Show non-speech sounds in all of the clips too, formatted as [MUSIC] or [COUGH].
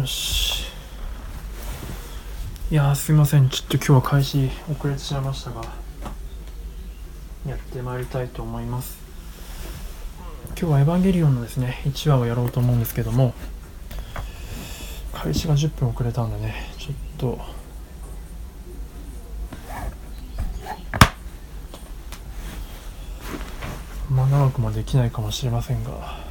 よし。いやすいません。ちょっと今日は開始遅れてしまいましたがやってまいりたいと思います。今日は「エヴァンゲリオン」のですね1話をやろうと思うんですけども開始が10分遅れたんでねちょっとまあ長くもできないかもしれませんが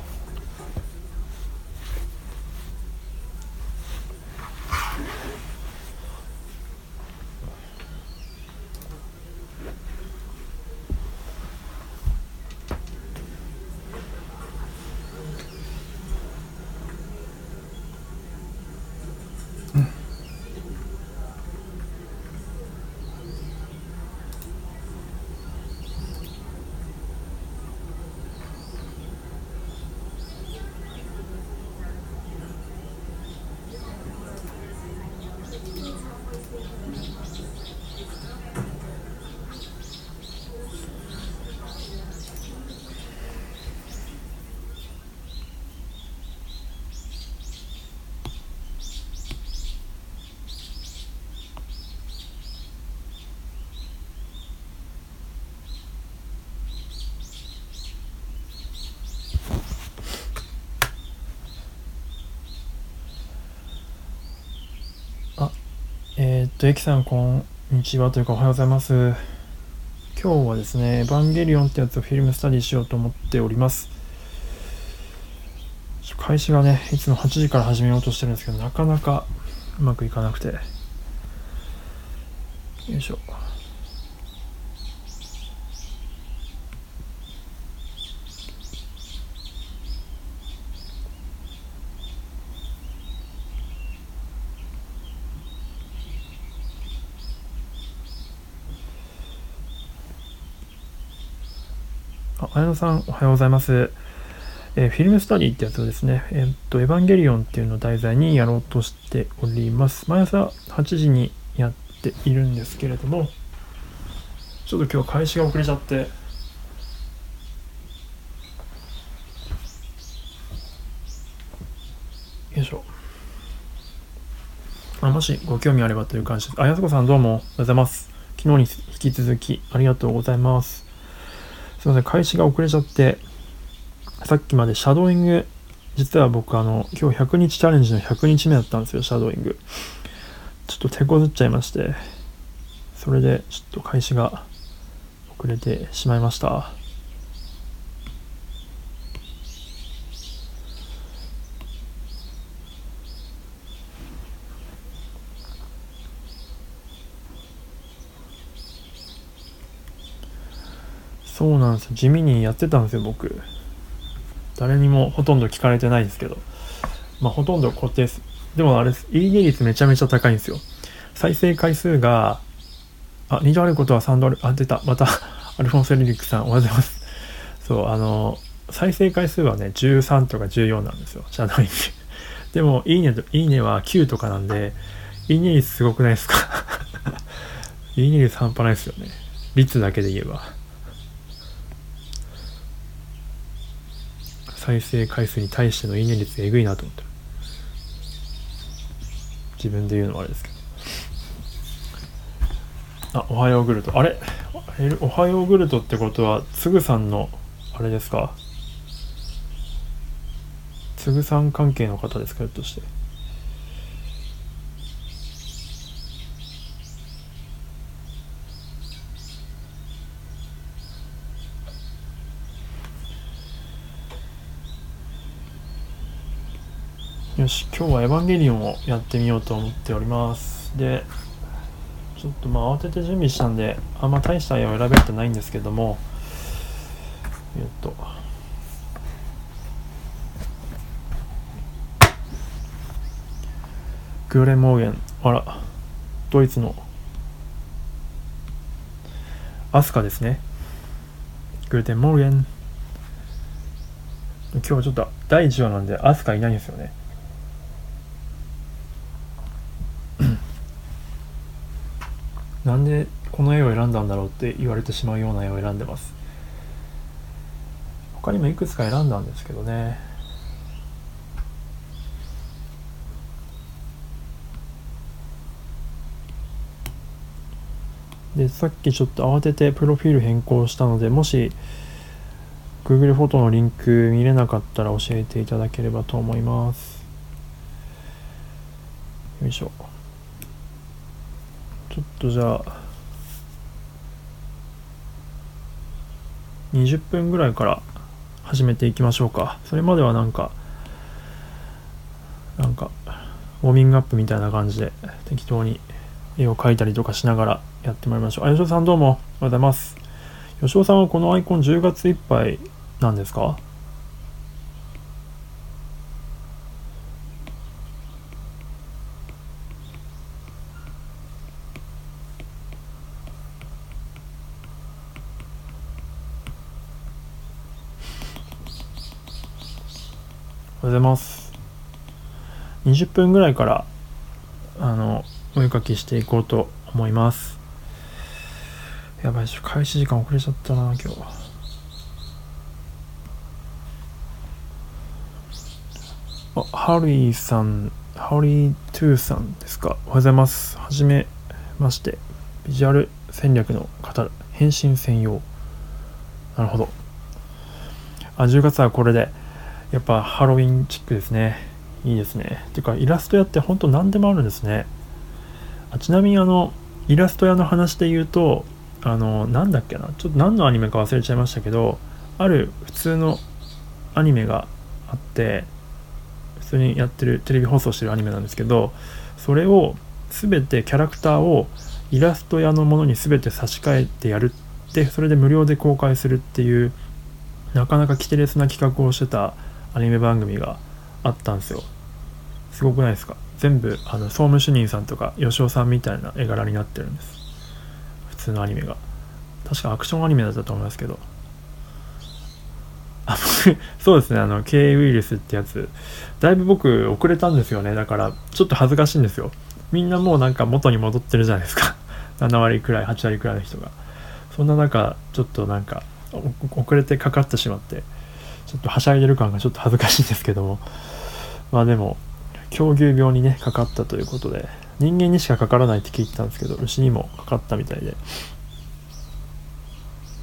えー、っと、エキさん、こんにちはというか、おはようございます。今日はですね、エヴァンゲリオンってやつをフィルムスタディしようと思っております。開始がね、いつも8時から始めようとしてるんですけど、なかなかうまくいかなくて。よいしょ。綾野さん、おはようございます。えー、フィルムスタディってやつをですね、えー、っと、エヴァンゲリオンっていうのを題材にやろうとしております。毎朝8時にやっているんですけれども、ちょっと今日開始が遅れちゃって、よいしょ。あもしご興味あればという感じです。あ、やすこさんどうもおはようございます。昨日に引き続きありがとうございます。すいません、開始が遅れちゃって、さっきまでシャドーイング、実は僕、あの、今日100日チャレンジの100日目だったんですよ、シャドーイング。ちょっと手こずっちゃいまして、それでちょっと開始が遅れてしまいました。そうなんですよ。地味にやってたんですよ僕。誰にもほとんど聞かれてないですけど。まあほとんど固定です。でもあれです。いいね率めちゃめちゃ高いんですよ。再生回数があ2度あることは3度あるあ出た。また [LAUGHS] アルフォンセ・リリックさんおはようございます。そうあの再生回数はね13とか14なんですよ。シャドウイングでもいいねといいねは9とかなんでいいね率すごくないですか？[LAUGHS] いいね率半端ないですよね。率だけで言えば。再生回数に対してのいいね率えぐいなと思ってる。自分で言うのはあれですけど。あおはようグルト。あれ？おはようグルトってことはつぐさんのあれですか？つぐさん関係の方ですか？ひょっとして。今日はエヴァンゲリオンをやってみようと思っております。で、ちょっとまあ慌てて準備したんで、あんま大した絵を選べてないんですけども、えっと、 Guten Morgen、あら、ドイツのアスカですね。 Guten Morgen。今日はちょっと第1話なんでアスカいないんですよね。なんでこの絵を選んだんだろうって言われてしまうような絵を選んでます。他にもいくつか選んだんですけどね。でさっきちょっと慌ててプロフィール変更したのでもし Google フォトのリンク見れなかったら教えていただければと思います。よいしょ。ちょっとじゃあ20分ぐらいから始めていきましょうかそれまではなんかなんかウォーミングアップみたいな感じで適当に絵を描いたりとかしながらやってもらいましょう。あ、吉尾さんどうもおはようございます。吉尾さんはこのアイコン10月いっぱいなんですか？おはようございます。20分ぐらいからあのお絵かきしていこうと思います。やばいし、開始時間遅れちゃったな、今日は。あ、ハリーさん、ハリートゥーさんですか？おはようございます。はじめまして。ビジュアル戦略の方、変身専用。なるほど。あ、10月はこれで、やっぱハロウィンチックですね。いいですね。ていうか、イラストやって本当何でもあるんですね。あちなみにあの、イラスト屋の話で言うと、あの、なんだっけな、ちょっと何のアニメか忘れちゃいましたけど、ある普通のアニメがあって、普通にやってる、テレビ放送してるアニメなんですけど、それを全てキャラクターをイラスト屋のものに全て差し替えてやるって、それで無料で公開するっていう、なかなか規定列な企画をしてたアニメ番組があったんですよ。すごくないですか？全部あの総務主任さんとか吉尾さんみたいな絵柄になってるんです。普通のアニメが。確かアクションアニメだったと思いますけど。あそうですね。あの K ウイルスってやつ。だいぶ僕遅れたんですよね。だからちょっと恥ずかしいんですよ。みんなもうなんか元に戻ってるじゃないですか。[LAUGHS] 7割くらい8割くらいの人が。そんな中ちょっとなんか遅れてかかってしまって。ちょっとはしゃいでる感がちょっと恥ずかしいんですけども。まあでも狂牛病にねかかったということで人間にしかかからないって聞いてたんですけど牛にもかかったみたいで。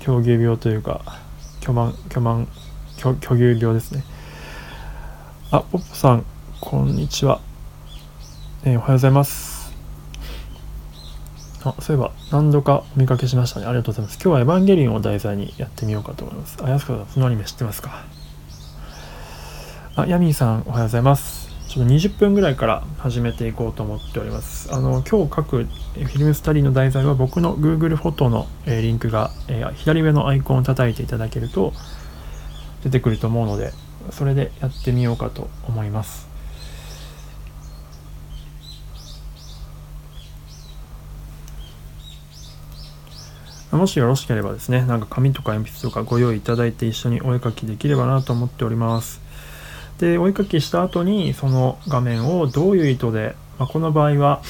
狂牛病というか巨万巨万巨牛病ですね。あポッポさんこんにちは、えー、おはようございます。あそういえば何度かお見かけしましたね。ありがとうございます。今日はエヴァンゲリオンを題材にやってみようかと思います。あやすこさんそのアニメ知ってますか？あヤミーさんおはようございますちょっと20分ぐらいから始めていこうと思っております。あの今日書くフィルムスタディの題材は僕の Google フォトの、えリンクが、え左上のアイコンを叩いていただけると出てくると思うので、それでやってみようかと思います。もしよろしければですね、なんか紙とか鉛筆とかご用意いただいて一緒にお絵かきできればなと思っております。でお絵かきした後にその画面をどういう意図で、まあ、この場合は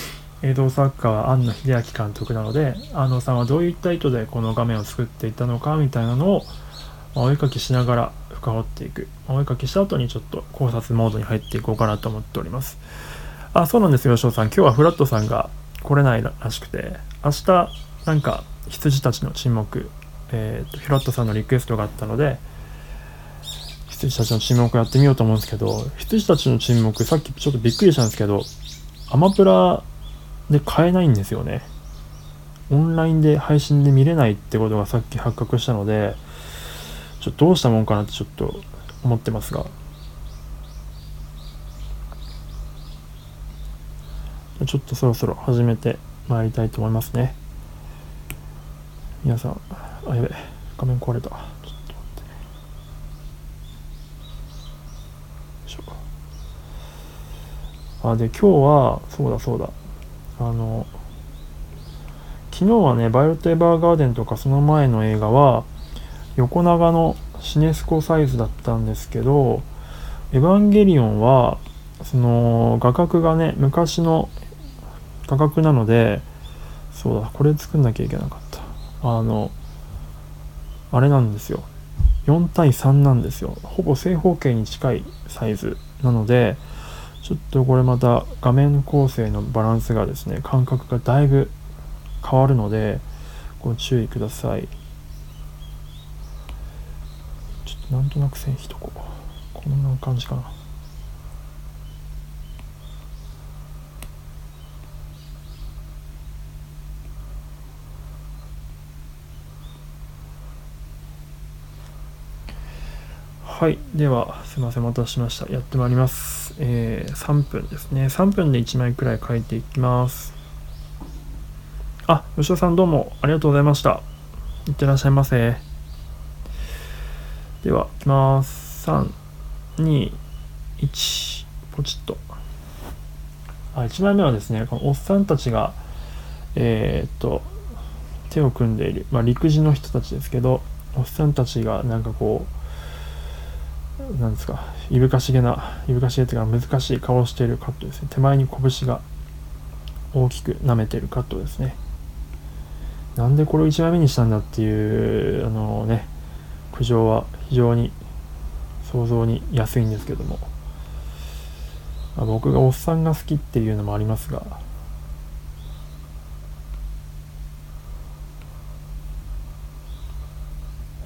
映像作家は庵野秀明監督なので庵野さんはどういった意図でこの画面を作っていったのかみたいなのを、まあ、お絵かきしながら深掘っていく、まあ、お絵かきした後にちょっと考察モードに入っていこうかなと思っております。あそうなんですよ吉尾さん。今日はフラットさんが来れないらしくて明日なんか羊たちの沈黙えーとフラットさんのリクエストがあったので羊たちの沈黙やってみようと思うんですけど、羊たちの沈黙、さっきちょっとびっくりしたんですけど、アマプラで買えないんですよね。オンラインで配信で見れないってことがさっき発覚したので、ちょっとどうしたもんかなってちょっと思ってますが。ちょっとそろそろ始めてまいりたいと思いますね。皆さん、あ、やべ、画面壊れた。あで今日はそうだそうだ。あの昨日はね「バイオテーバーガーデン」とかその前の映画は横長のシネスコサイズだったんですけど「エヴァンゲリオンは」その画角がね昔の画角なのでそうだこれ作んなきゃいけなかった。あのあれなんですよ。4対3なんですよ。ほぼ正方形に近いサイズなのでちょっとこれまた画面構成のバランスがですね、感覚がだいぶ変わるので、ご注意ください。ちょっとなんとなく線引いとこう。こんな感じかな。はいではすいませんお待たせしました。やってまいります。えー、3分ですね。3分で1枚くらい書いていきます。あ吉田さんどうもありがとうございました。いってらっしゃいませ。ではいきます。3 2 1ポチッと。あ1枚目はですねこのおっさんたちがえー、っと手を組んでいる、まあ、陸自の人たちですけどおっさんたちがなんかこうなんですか、いぶかしげな、いぶかしげというか難しい顔をしているカットですね。手前に拳が大きく舐めてるカットですね。なんでこれを1枚目にしたんだっていう、あのね、苦情は非常に想像に安いんですけども、まあ、僕がおっさんが好きっていうのもありますが、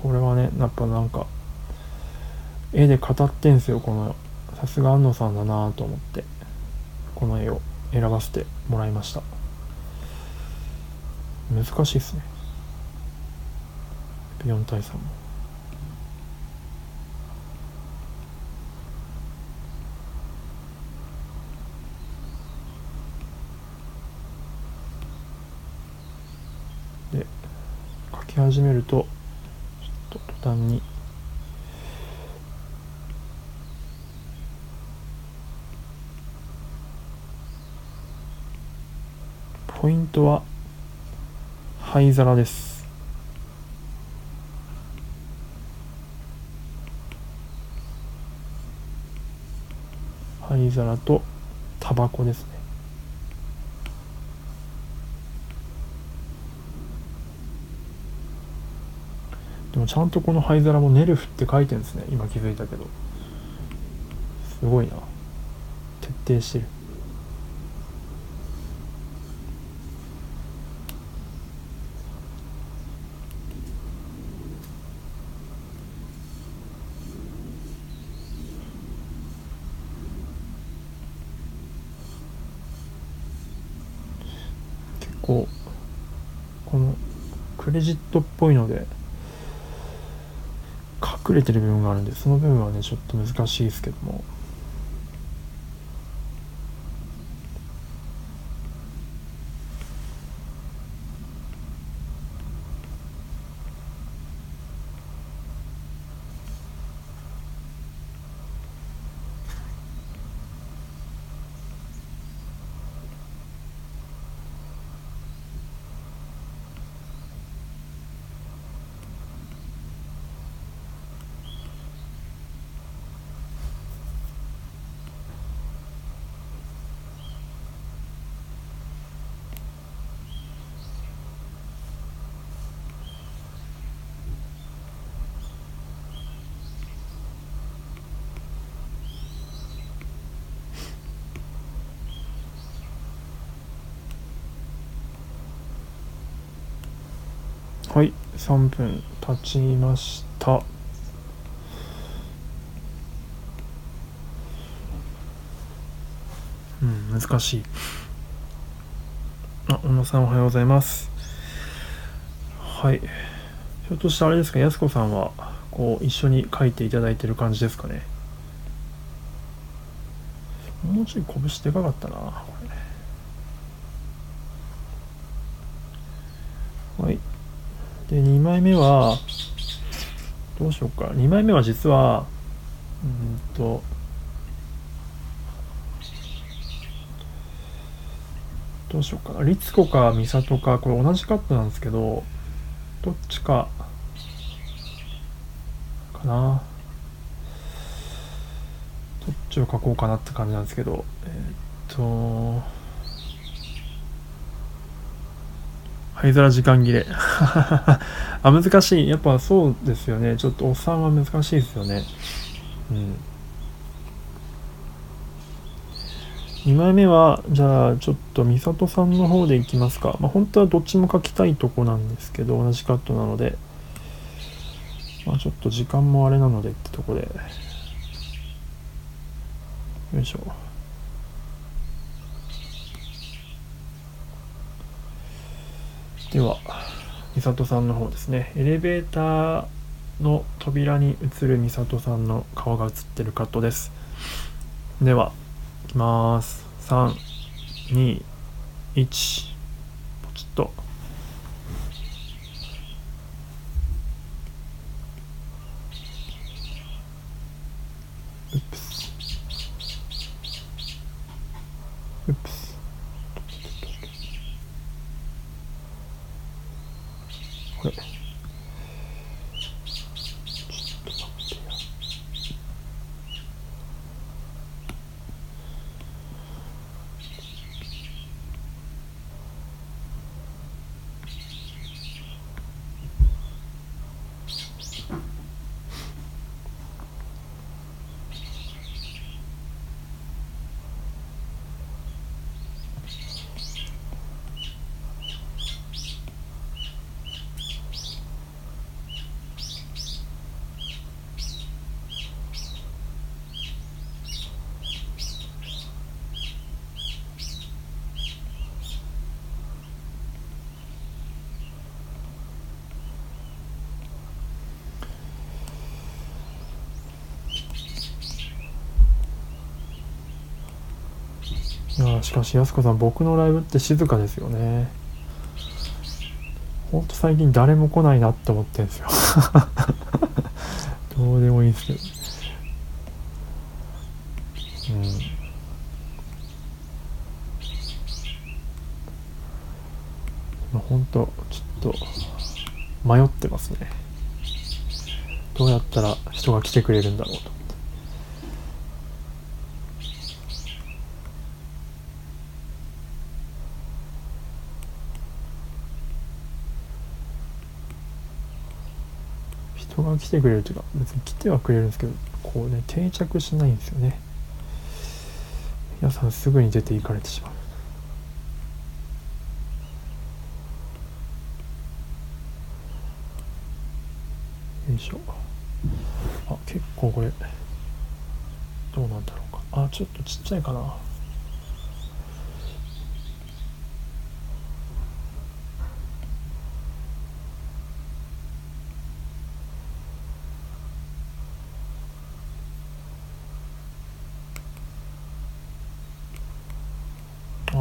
これはね、やっぱなんか、絵で語ってんすよこのさすが安野さんだなと思って。この絵を選ばせてもらいました。難しいっすね。4対3も。で書き始めるとちょっと途端にポイントは灰皿です。灰皿とタバコですね。でもちゃんとこの灰皿もネルフって書いてるんですね。今気づいたけど。すごいな。徹底してる。こうこのクレジットっぽいので隠れてる部分があるんでその部分はねちょっと難しいですけどもはい3分経ちました。うん難しい。あ小野さんおはようございます。はい。ひょっとしてあれですかやすこさんはこう一緒に書いていただいてる感じですかね。もうちょい拳でかかったなこれ。はい。で2枚目はどうしようか。2枚目は実はうんとどうしようかな。律子か美里かこれ同じカットなんですけどどっちかかな。どっちを書こうかなって感じなんですけどえー、っと灰皿時間切れ。[LAUGHS] あ、難しい。やっぱそうですよね。ちょっとおっさんは難しいですよね。うん。2枚目はじゃあちょっと美里さんの方でいきますかまあ本当はどっちも書きたいとこなんですけど同じカットなのでまあちょっと時間もあれなのでってとこでよいしょでは美里さんの方ですね。エレベーターの扉に映る美里さんの顔が映ってるカットです。ではいきます。321ポチッと。しかしやすこさん僕のライブって静かですよね。ほんと最近誰も来ないなって思ってんですよ。[LAUGHS] どうでもいいですけど。うん。ほんとちょっと迷ってますね。どうやったら人が来てくれるんだろうと。人が来てくれるというか別に来てはくれるんですけどこうね定着しないんですよね。皆さんすぐに出て行かれてしまう。よいしょ。あ結構これどうなんだろうか。あちょっとちっちゃいかな。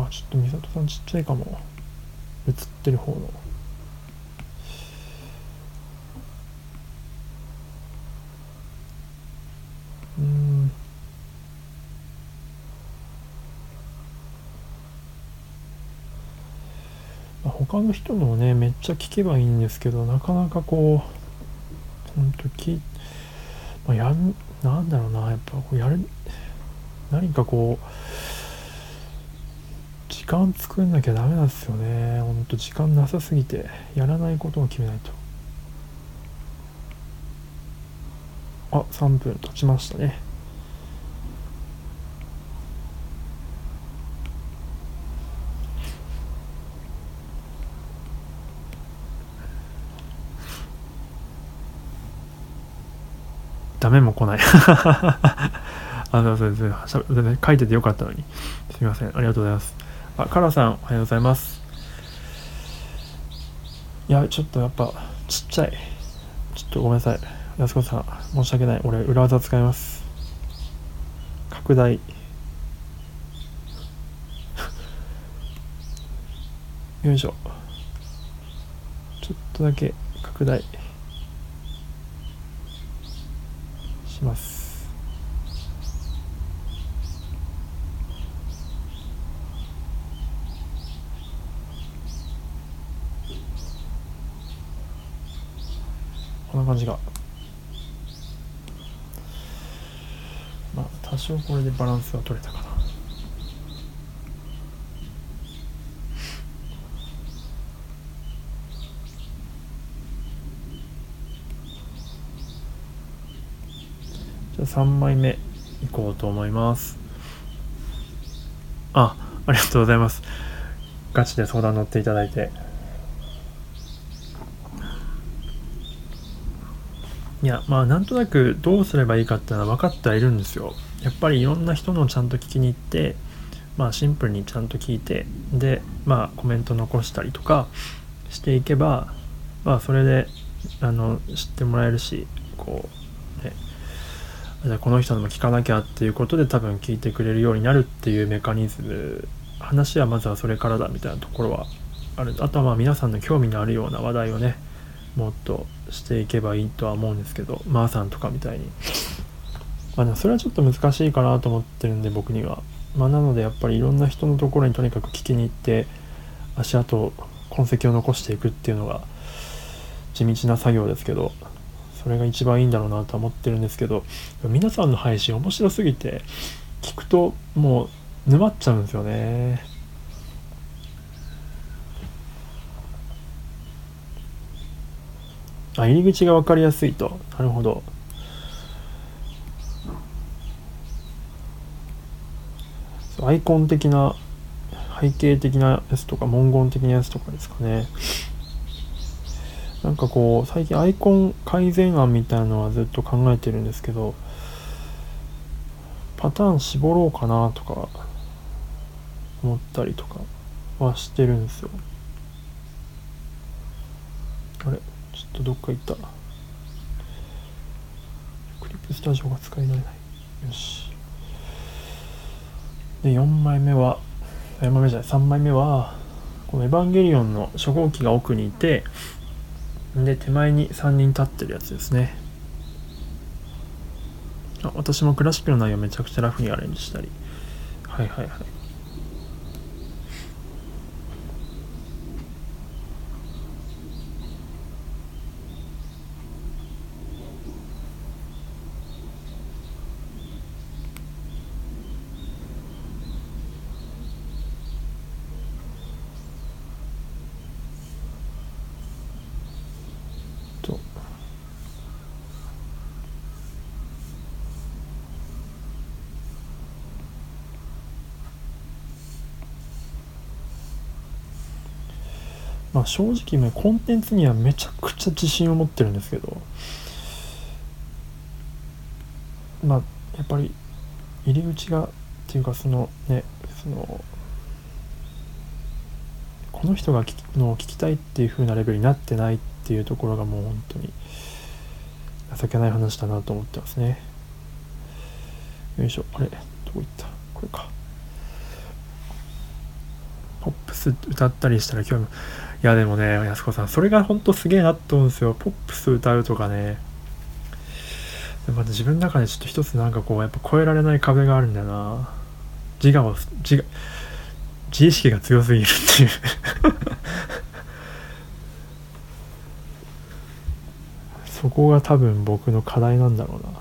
ちょっと美里さんちっちゃいかも。映ってる方の。うん。他の人のねめっちゃ聞けばいいんですけどなかなかこうほんとき、まあ、やんなんだろうなやっぱこうやる何かこう間作んなきゃダメなんですよねほんと時間なさすぎてやらないことを決めないとあ3分経ちましたねダメも来ない [LAUGHS] あ、そうそうそう書いててよかったのに。すみません。ありがとうございます。あ、カラさん、おはようございます。いや、ちょっとやっぱ、ちっちゃい。ちょっとごめんなさい。安子さん、申し訳ない。俺、裏技使います。拡大。[LAUGHS] よいしょ。ちょっとだけ拡大します。こんな感じがまあ多少これでバランスが取れたかな。じゃあ3枚目いこうと思います。あありがとうございます。ガチで相談乗っていただいて。やまあなんとなくどうすればいいかっていうのは分かってはいるんですよ。やっぱりいろんな人のちゃんと聞きに行ってまあシンプルにちゃんと聞いてでまあコメント残したりとかしていけばまあそれであの知ってもらえるしこうねじゃこの人のも聞かなきゃっていうことで多分聞いてくれるようになるっていうメカニズム話はまずはそれからだみたいなところはある。あとはまあ皆さんの興味のあるような話題をねもっとしていけばいいとは思うんですけどまー、さんとかみたいに。まあでもそれはちょっと難しいかなと思ってるんで僕には。まあなのでやっぱりいろんな人のところにとにかく聞きに行って足跡痕跡を残していくっていうのが地道な作業ですけどそれが一番いいんだろうなと思ってるんですけど皆さんの配信面白すぎて聞くともう沼っちゃうんですよね。あ入り口が分かりやすいと。なるほど。アイコン的な背景的なやつとか文言的なやつとかですかね。なんかこう最近アイコン改善案みたいなのはずっと考えてるんですけどパターン絞ろうかなとか思ったりとかはしてるんですよ。あれ？っとどっか行った。クリップスタジオが使いられない。よし。で4枚目は4枚目じゃない3枚目はこのエヴァンゲリオンの初号機が奥にいてで手前に3人立ってるやつですね。あ私もクラシックの内容めちゃくちゃラフにアレンジしたり。はいはいはい。まあ、正直ねコンテンツにはめちゃくちゃ自信を持ってるんですけどまあやっぱり入り口がっていうかそのねそのこの人が聞きの聞きたいっていう風なレベルになってないっていうところがもう本当に情けない話だなと思ってますね。よいしょ。あれ？どこ行った？これか。ポップス歌ったりしたら興味いやでもね、安子さん、それがほんとすげえなって思うんですよ。ポップス歌うとかね。でも自分の中でちょっと一つなんかこう、やっぱ超えられない壁があるんだよな。自我を、自我、自意識が強すぎるっていう [LAUGHS] そこが多分僕の課題なんだろうな。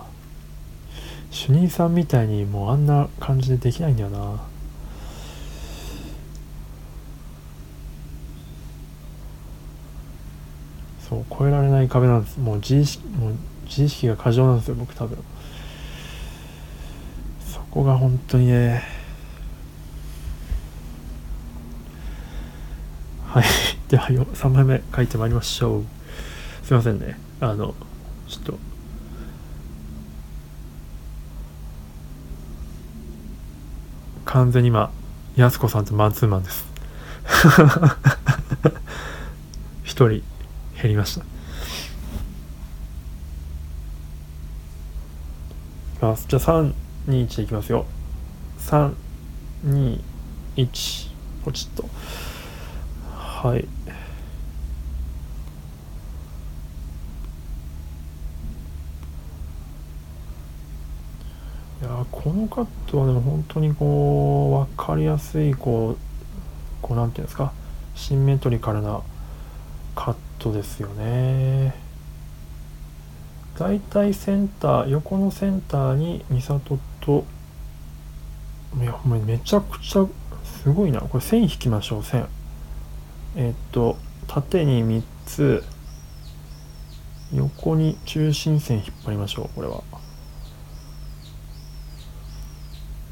主任さんみたいにもうあんな感じでできないんだよな。そう超えられない壁なんですもう自意識もう自意識が過剰なんですよ僕多分。そこが本当にね。はい。[LAUGHS] では3枚目書いてまいりましょう。すいませんね。あのちょっと。完全に今やす子さんとマンツーマンです。[LAUGHS] 一人。減りました。あじゃあ321でいきますよ。321ポチッと。はい。いやこのカットはでも本当にこう分かりやすいこうこうなんていうんですか。シンメトリカルなカットですよね。だいたいセンター横のセンターに美里といやめちゃくちゃすごいな。これ線引きましょう線えっと縦に3つ。横に中心線引っ張りましょうこれは。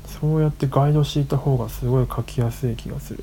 そうやってガイドしていた方がすごい書きやすい気がする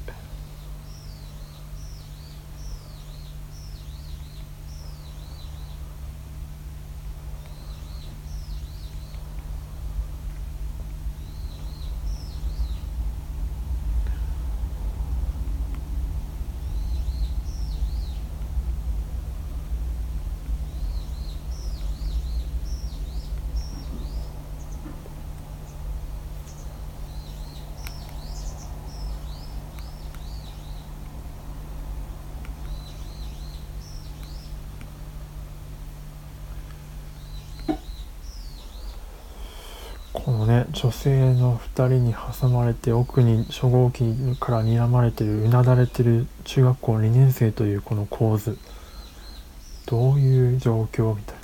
このね女性の2人に挟まれて奥に初号機から睨まれてるうなだれてる中学校2年生というこの構図どういう状況みたいな。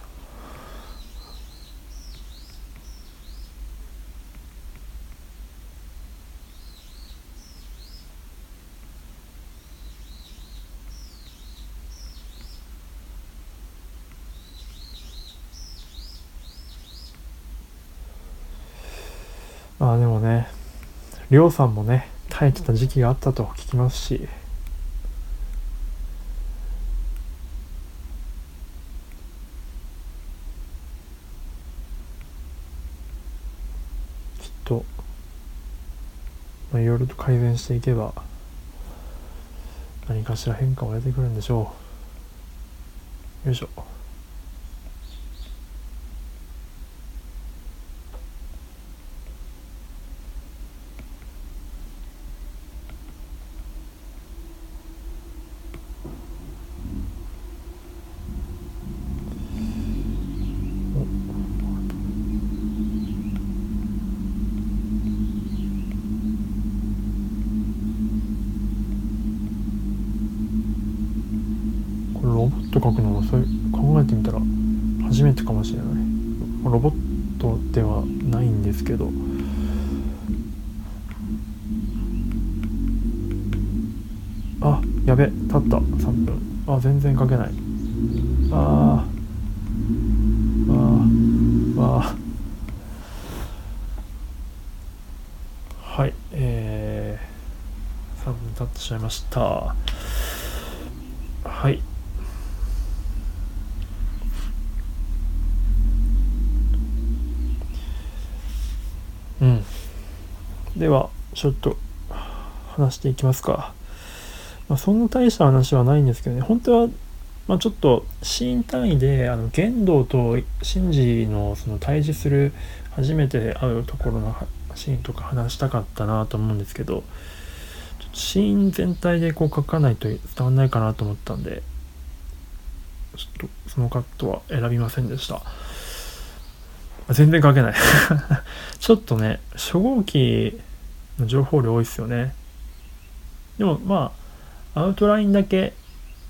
まあでもね、りょうさんもね、耐えてた時期があったと聞きますし、きっと、まあ、いろいろと改善していけば、何かしら変化は出てくるんでしょう。よいしょ。これロボット書くのはそういう考えてみたら初めてかもしれないロボットではないんですけどあやべ経った3分あ全然書けないあーあーあーはいえー、3分経ってしまいましたはいうんではちょっと話していきますか、まあ、そんな大した話はないんですけどね。本当は、まあ、ちょっとシーン単位であの玄道とシンジのその対峙する初めて会うところのシーンとか話したかったなと思うんですけどちょっとシーン全体でこう書かないと伝わんないかなと思ったんでちょっとそのカットは選びませんでした。全然書けない。[LAUGHS] ちょっとね初号機情報量多いですよね。でもまあアウトラインだけ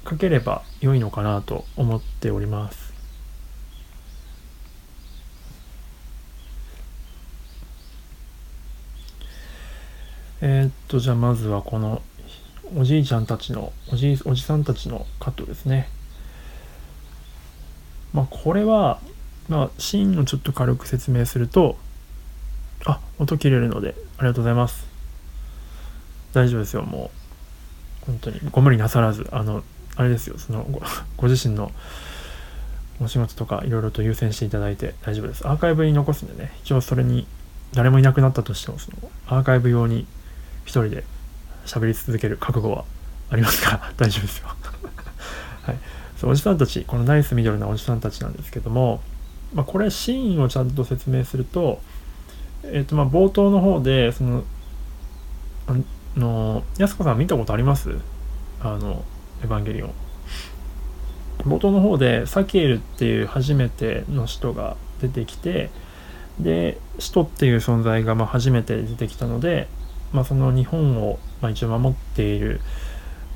書ければ良いのかなと思っております。えー、っとじゃあまずはこのおじいちゃんたちのおじおじさんたちのカットですね。まあこれはまあシーンをちょっと軽く説明するとあ音切れるのでありがとうございます。大丈夫ですよもう。本当に。ご無理なさらず。あのあれですよ。そのご [LAUGHS] ご自身のお仕事とかいろいろと優先していただいて大丈夫です。アーカイブに残すんでね。一応それに誰もいなくなったとしてもそのアーカイブ用に一人で喋り続ける覚悟はありますから [LAUGHS] 大丈夫ですよ。[LAUGHS] はい。そうおじさんたちこのナイスミドルなおじさんたちなんですけども、まあ、これシーンをちゃんと説明するとえっ、とまあ冒頭の方でそのあの安子さん見たことあります？あのエヴァンゲリオン。冒頭の方でサキエルっていう初めての使徒が出てきてで使徒っていう存在がまあ初めて出てきたので、まあ、その日本をまあ一応守っている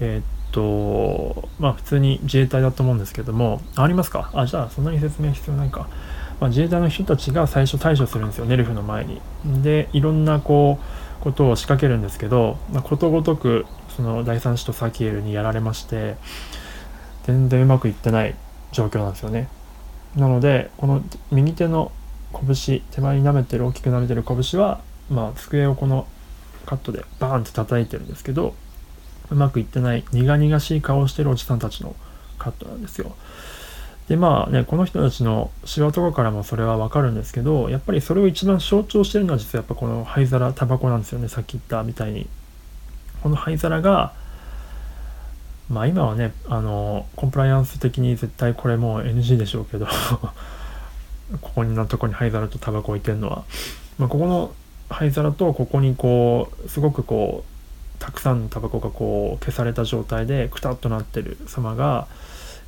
えっとまあ普通に自衛隊だと思うんですけどもありますか？あじゃあそんなに説明必要ないか、まあ、自衛隊の人たちが最初対処するんですよネルフの前にでいろんなこうことを仕掛けるんですけど、まあ、ことごとくその第三使徒サキエルにやられまして全然うまくいってない状況なんですよねなのでこの右手の拳手前に舐めてる大きく舐めてる拳はまあ机をこのカットでバーンって叩いてるんですけどうまくいってない苦々しい顔をしてるおじさんたちのカットなんですよ。でまあねこの人たちのシワとかからもそれはわかるんですけどやっぱりそれを一番象徴してるのは実はやっぱこの灰皿タバコなんですよね。さっき言ったみたいに。この灰皿がまあ今はねあのコンプライアンス的に絶対これもう NG でしょうけど [LAUGHS] ここにのとこに灰皿とタバコ置いてるのは、まあ、ここの灰皿とここにこうすごくこうたくさんのタバコがこう消された状態でくたっとなってる様が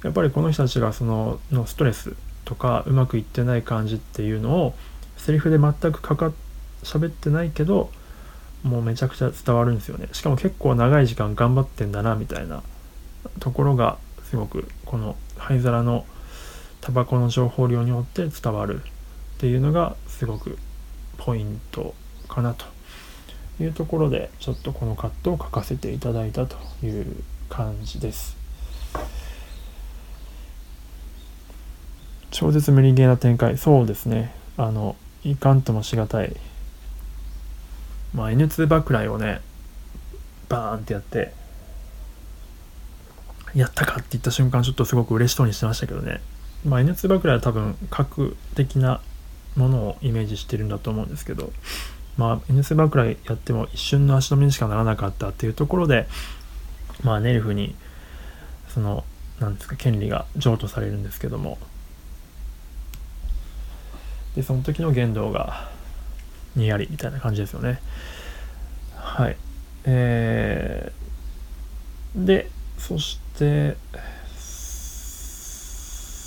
やっぱりこの人たちがそののストレスとかうまくいってない感じっていうのをセリフで全くかか喋ってないけどもうめちゃくちゃ伝わるんですよねしかも結構長い時間頑張ってんだなみたいなところがすごくこの灰皿のタバコの情報量によって伝わるっていうのがすごくポイントかなというところでちょっとこのカットを書かせていただいたという感じです。超絶無理ゲーな展開。そうですね。あのいかんともしがたい。まあ N2 バックライをねバーンってやってやったかって言った瞬間ちょっとすごく嬉しそうにしてましたけどね。まあ N2 バックライは多分核的なものをイメージしてるんだと思うんですけどまあ N2 バックライやっても一瞬の足止めにしかならなかったっていうところでまあネルフにそのなんですか権利が譲渡されるんですけどもでその時の言動がにやりみたいな感じですよね。はい。えー、でそして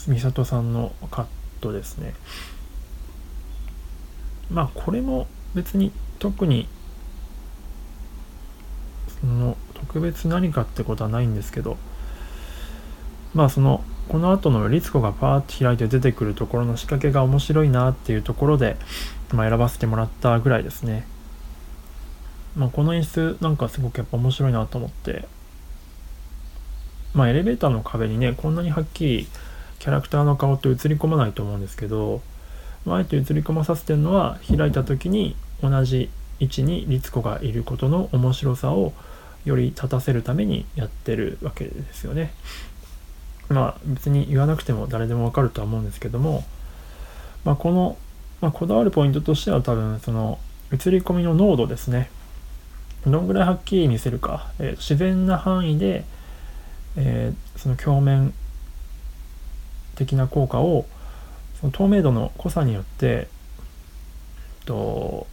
美里さんのカットですね。まあこれも別に特にその特別何かってことはないんですけどまあそのこの後の律子がパーッと開いて出てくるところの仕掛けが面白いなっていうところで、まあ、選ばせてもらったぐらいですね。まあ、この演出なんかすごくやっぱ面白いなと思って、まあ、エレベーターの壁にねこんなにはっきりキャラクターの顔って映り込まないと思うんですけど、まあ、あえて映り込まさせてるのは開いた時に同じ位置に律子がいることの面白さをより立たせるためにやってるわけですよね。まあ別に言わなくても誰でもわかるとは思うんですけども、まあ、この、まあ、こだわるポイントとしては多分その映り込みの濃度ですね。どんぐらいはっきり見せるか、えー、自然な範囲で、えー、その鏡面的な効果をその透明度の濃さによってと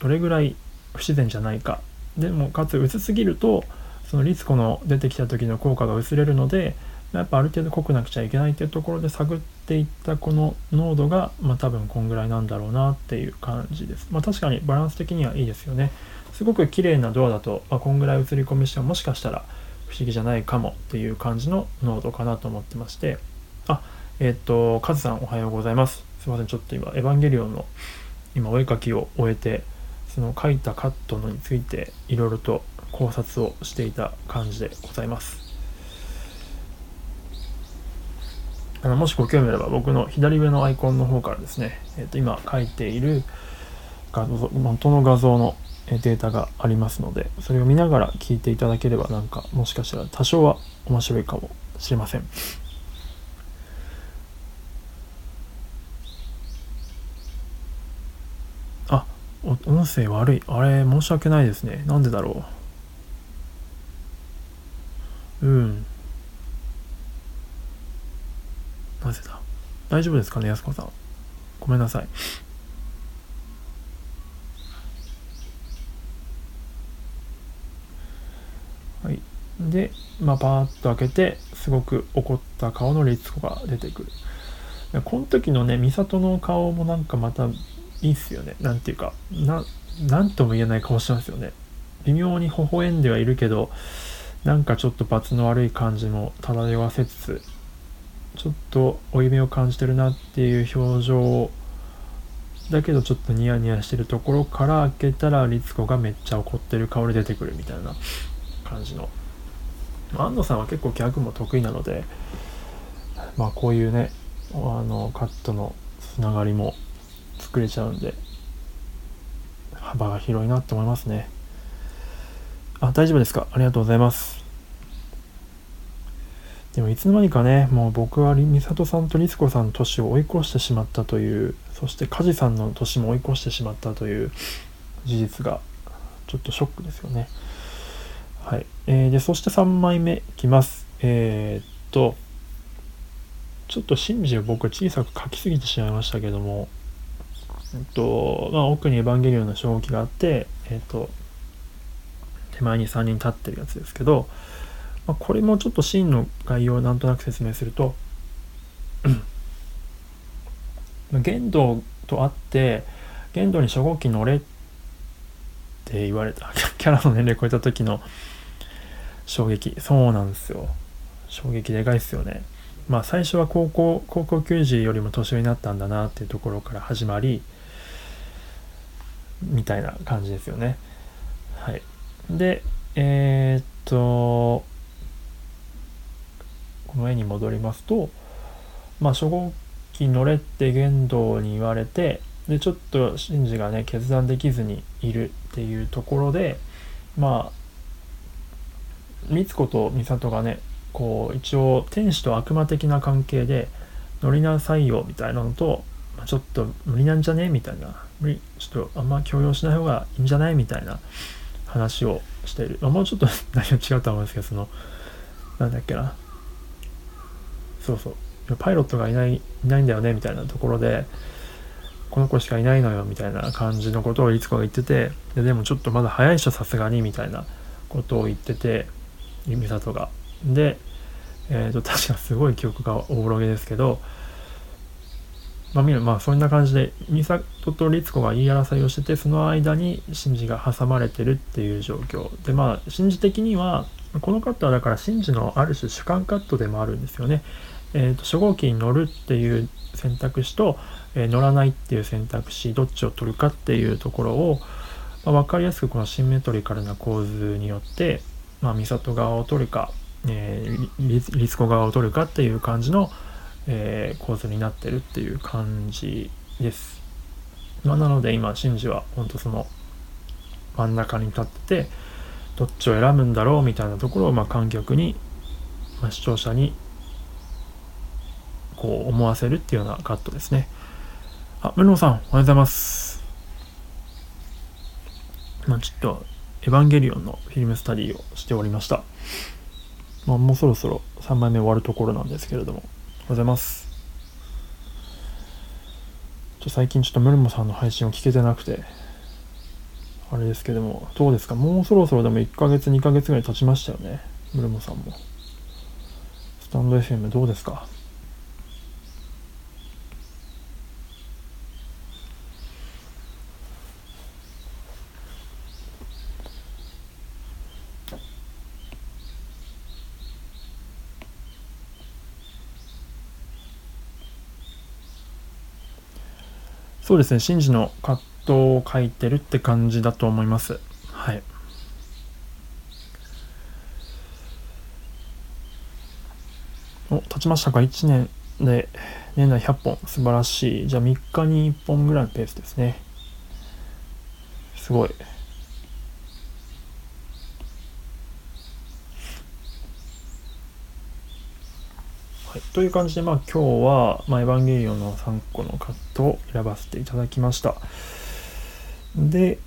どれぐらい不自然じゃないか。でもかつ薄すぎるとそのリツコの出てきた時の効果が薄れるのでやっぱある程度濃くなくちゃいけないっていうところで探っていったこの濃度が、まあ、多分こんぐらいなんだろうなっていう感じです。まあ、確かにバランス的にはいいですよね。すごく綺麗なドアだと、まあ、こんぐらい映り込みしてももしかしたら不思議じゃないかもっていう感じの濃度かなと思ってまして、あ、えっ、と、カズさんおはようございます。すいません、ちょっと今、エヴァンゲリオンの今お絵描きを終えて、その書いたカットのについていろいろと考察をしていた感じでございます。あのもしご興味あれば僕の左上のアイコンの方からですね、えー、と今書いている画像元の画像のデータがありますのでそれを見ながら聞いていただければなんかもしかしたら多少は面白いかもしれません。あ音声悪い。あれ申し訳ないですね。なんでだろう。うん。なぜだ？大丈夫ですかね安子さん。ごめんなさい。はい。でまあパーッと開けてすごく怒った顔の律子が出てくる。この時のね美里の顔もなんかまたいいっすよね。なんていうかななんとも言えない顔してますよね。微妙に微笑んではいるけどなんかちょっと罰の悪い感じも漂わせつつちょっと負い目を感じてるなっていう表情だけどちょっとニヤニヤしてるところから開けたら律子がめっちゃ怒ってる顔で出てくるみたいな感じの。安藤さんは結構ギャグも得意なのでまあこういうねあのカットのつながりも作れちゃうんで幅が広いなって思いますね。あ大丈夫ですか？ありがとうございます。でもいつの間にかねもう僕は美里さんと律子さんの年を追い越してしまったというそして梶さんの年も追い越してしまったという事実がちょっとショックですよね。はい、えー、でそして3枚目いきます。えー、っとちょっとシンジを僕小さく書きすぎてしまいましたけどもえっとまあ、奥にエヴァンゲリオンの衝撃があって、えっと、手前に3人立ってるやつですけど、まあ、これもちょっとシーンの概要をなんとなく説明すると玄道と会って玄道に初号機乗れって言われた [LAUGHS] キャラの年齢超えた時の衝撃。そうなんですよ。衝撃でかいっすよね。まあ最初は高校高校球児よりも年上になったんだなっていうところから始まりみたいな感じですよね。はい。でえー、っとこの絵に戻りますとまあ初号機乗れって言動に言われてでちょっとシンジがね決断できずにいるっていうところでまあ美津子と美里がねこう一応天使と悪魔的な関係で乗りなさいよみたいなのと、まあ、ちょっと無理なんじゃねみたいな無理ちょっとあんま強要しない方がいいんじゃないみたいな話をしている、あ、もうちょっと内容違うと思うんですけどそのなんだっけな。そうそう。パイロットがいないいないんだよねみたいなところでこの子しかいないのよみたいな感じのことを律子が言っててででもちょっとまだ早いしょさすがにみたいなことを言ってて美里が。で、えーと、確かすごい記憶がおぼろげですけど、まあ、まあそんな感じで美里と律子が言い争いをしててその間にシンジが挟まれてるっていう状況。でまあシンジ的にはこのカットはだからシンジのある種主観カットでもあるんですよね。えーと、初号機に乗るっていう選択肢と、えー、乗らないっていう選択肢どっちを取るかっていうところを、まあ、分かりやすくこのシンメトリカルな構図によって、まあ、美里側を取るかえー、リスコ側を取るかっていう感じの、えー、構図になってるっていう感じです。まあ、なので今、シンジは本当その真ん中に立ってて、どっちを選ぶんだろうみたいなところを、まあ、観客に、まあ、視聴者にこう思わせるっていうようなカットですね。あ、ムロさん、おはようございます。まあ、ちょっと、エヴァンゲリオンのフィルムスタディをしておりました。まあ、もうそろそろ3枚目終わるところなんですけれども、おはようございます。ちょ最近ちょっとムルモさんの配信を聞けてなくて、あれですけども、どうですか？もうそろそろでも1ヶ月、2ヶ月ぐらい経ちましたよね。ムルモさんも。スタンド FM どうですか？そうですね、シンジの葛藤を書いてるって感じだと思います。はい。お、経ちましたか ?1 年で年内100本。素晴らしい。じゃあ3日に1本ぐらいのペースですね。すごい。はい、という感じで、まあ、今日は、まあ、エヴァンゲリオンの3個のカットを選ばせていただきました。で、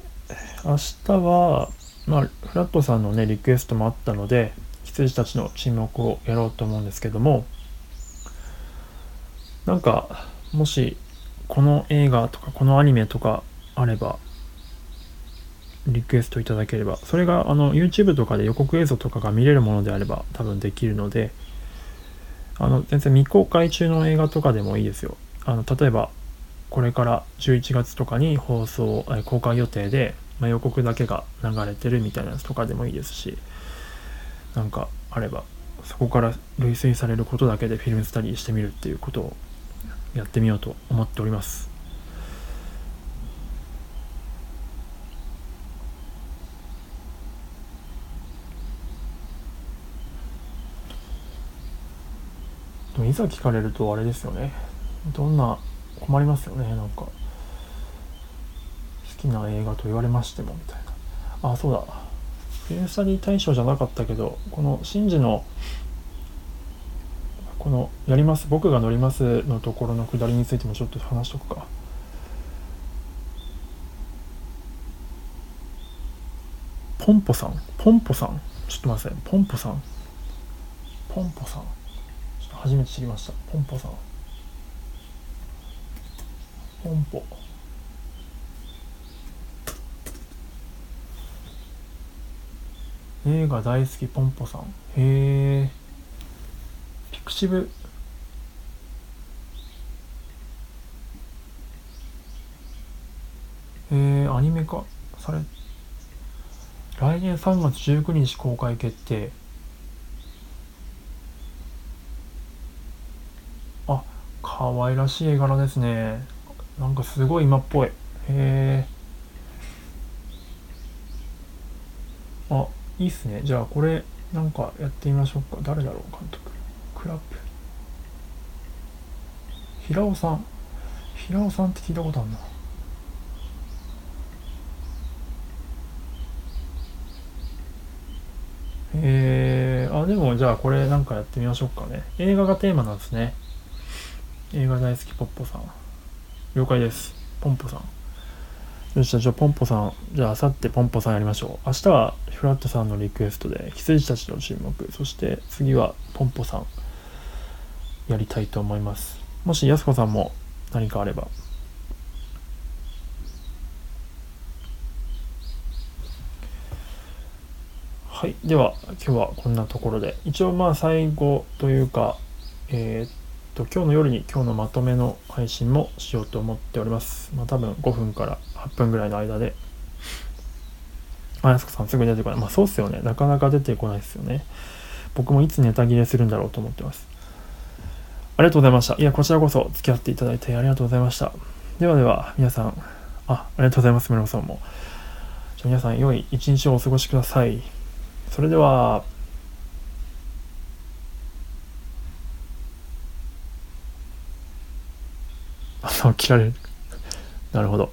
明日は、まあ、フラットさんのね、リクエストもあったので、羊たちの沈黙をやろうと思うんですけども、なんか、もし、この映画とか、このアニメとかあれば、リクエストいただければ、それがあの YouTube とかで予告映像とかが見れるものであれば多分できるので、あの全然未公開中の映画とかでもいいですよ。あの例えばこれから11月とかに放送、え公開予定で、まあ、予告だけが流れてるみたいなやつとかでもいいですしなんかあればそこから類推されることだけでフィルムスタディしてみるっていうことをやってみようと思っております。いざ聞かれるとあれですよねどんな困りますよねなんか。好きな映画と言われましてもみたいな。あそうだ。フィルムスタディ大賞じゃなかったけどこのシンジのこの「やります僕が乗ります」のところのくだりについてもちょっと話しとくか。ポンポさん？ポンポさん？ちょっと待ってポンポさん。ポンポさん。ちょっと初めて知りました。ポンポさん。ポンポ映画大好きポンポさん。へえピクシブ。へえ、アニメ化され。来年3月19日公開決定。あ可愛らしい絵柄ですね。なんかすごい今っぽい。へえあいいっすね。じゃあこれなんかやってみましょうか。誰だろう監督。クラップ。平尾さん。平尾さんって聞いたことあるな。えー、あでもじゃあこれなんかやってみましょうかね。映画がテーマなんですね。映画大好きポッポさん。了解です。ポンポさん。よしじゃあポンポさんじゃああさってポンポさんやりましょう。明日はフラットさんのリクエストで羊たちの注目そして次はポンポさんやりたいと思います。もしやすこさんも何かあれば。はいでは今日はこんなところで。一応まあ最後というかえー、っと今日の夜に今日のまとめの配信もしようと思っておりますまあ多分5分から8分ぐらいの間であやすこさんすぐ出てこないまあそうっすよねなかなか出てこないですよね僕もいつネタ切れするんだろうと思ってますありがとうございました。いや、こちらこそ付き合っていただいてありがとうございました。ではでは、皆さん、あ、ありがとうございます、村尾さんも。じゃ皆さん、良い一日をお過ごしください。それでは、あの、切られる。なるほど。